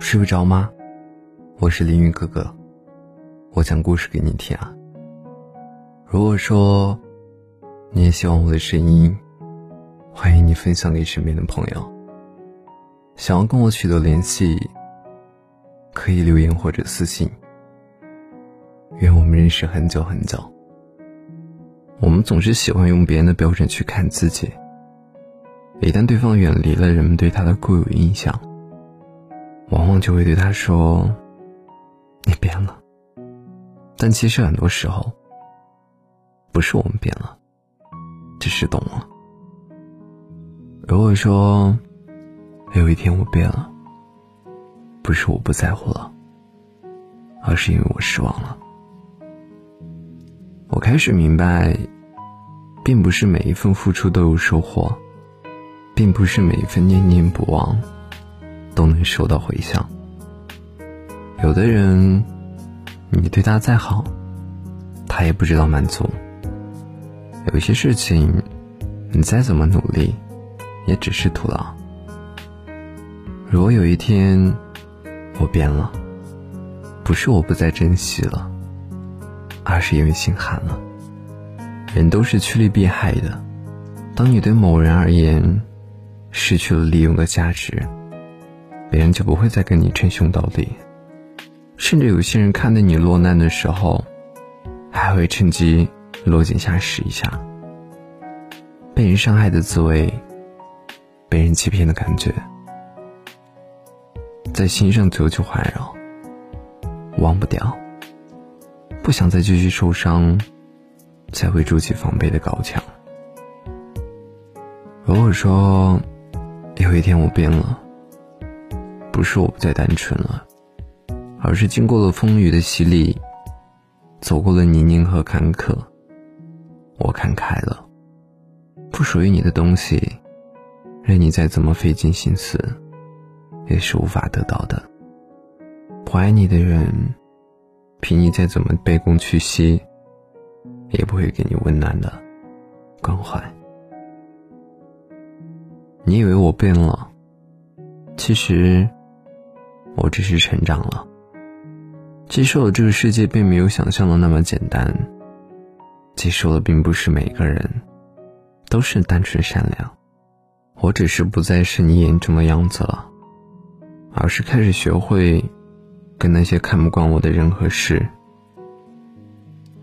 睡不着吗？我是林雨哥哥，我讲故事给你听啊。如果说你也喜欢我的声音，欢迎你分享给身边的朋友。想要跟我取得联系，可以留言或者私信。愿我们认识很久很久。我们总是喜欢用别人的标准去看自己，一旦对方远离了人们对他的固有印象。往往就会对他说：“你变了。”但其实很多时候，不是我们变了，只是懂了。如果说有一天我变了，不是我不在乎了，而是因为我失望了。我开始明白，并不是每一份付出都有收获，并不是每一份念念不忘。都能收到回响。有的人，你对他再好，他也不知道满足；有些事情，你再怎么努力，也只是徒劳。如果有一天我变了，不是我不再珍惜了，而是因为心寒了。人都是趋利避害的，当你对某人而言失去了利用的价值。别人就不会再跟你称兄道弟，甚至有些人看到你落难的时候，还会趁机落井下石一下。被人伤害的滋味，被人欺骗的感觉，在心上久久环绕，忘不掉。不想再继续受伤，才会筑起防备的高墙。如果说有一天我变了，不是我不再单纯了，而是经过了风雨的洗礼，走过了泥泞和坎坷，我看开了。不属于你的东西，任你再怎么费尽心思，也是无法得到的。不爱你的人，凭你再怎么卑躬屈膝，也不会给你温暖的关怀。你以为我变了，其实。我只是成长了，接受了这个世界并没有想象的那么简单，接受了并不是每个人都是单纯善良，我只是不再是你眼中的样子了，而是开始学会跟那些看不惯我的人和事，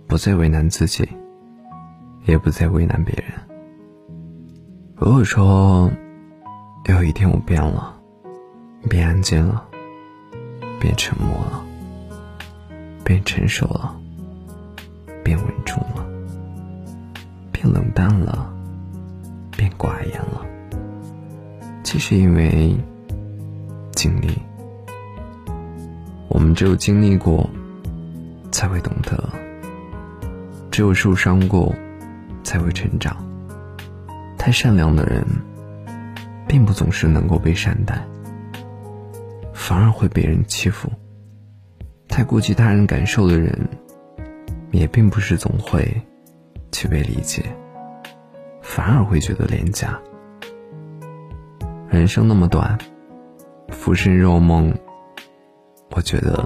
不再为难自己，也不再为难别人。如果说有一天我变了，变安静了。变沉默了，变成熟了，变稳重了，变冷淡了，变寡言了。其实因为经历，我们只有经历过，才会懂得；只有受伤过，才会成长。太善良的人，并不总是能够被善待。反而会被人欺负。太顾及他人感受的人，也并不是总会去被理解，反而会觉得廉价。人生那么短，浮生若梦，我觉得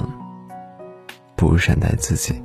不如善待自己。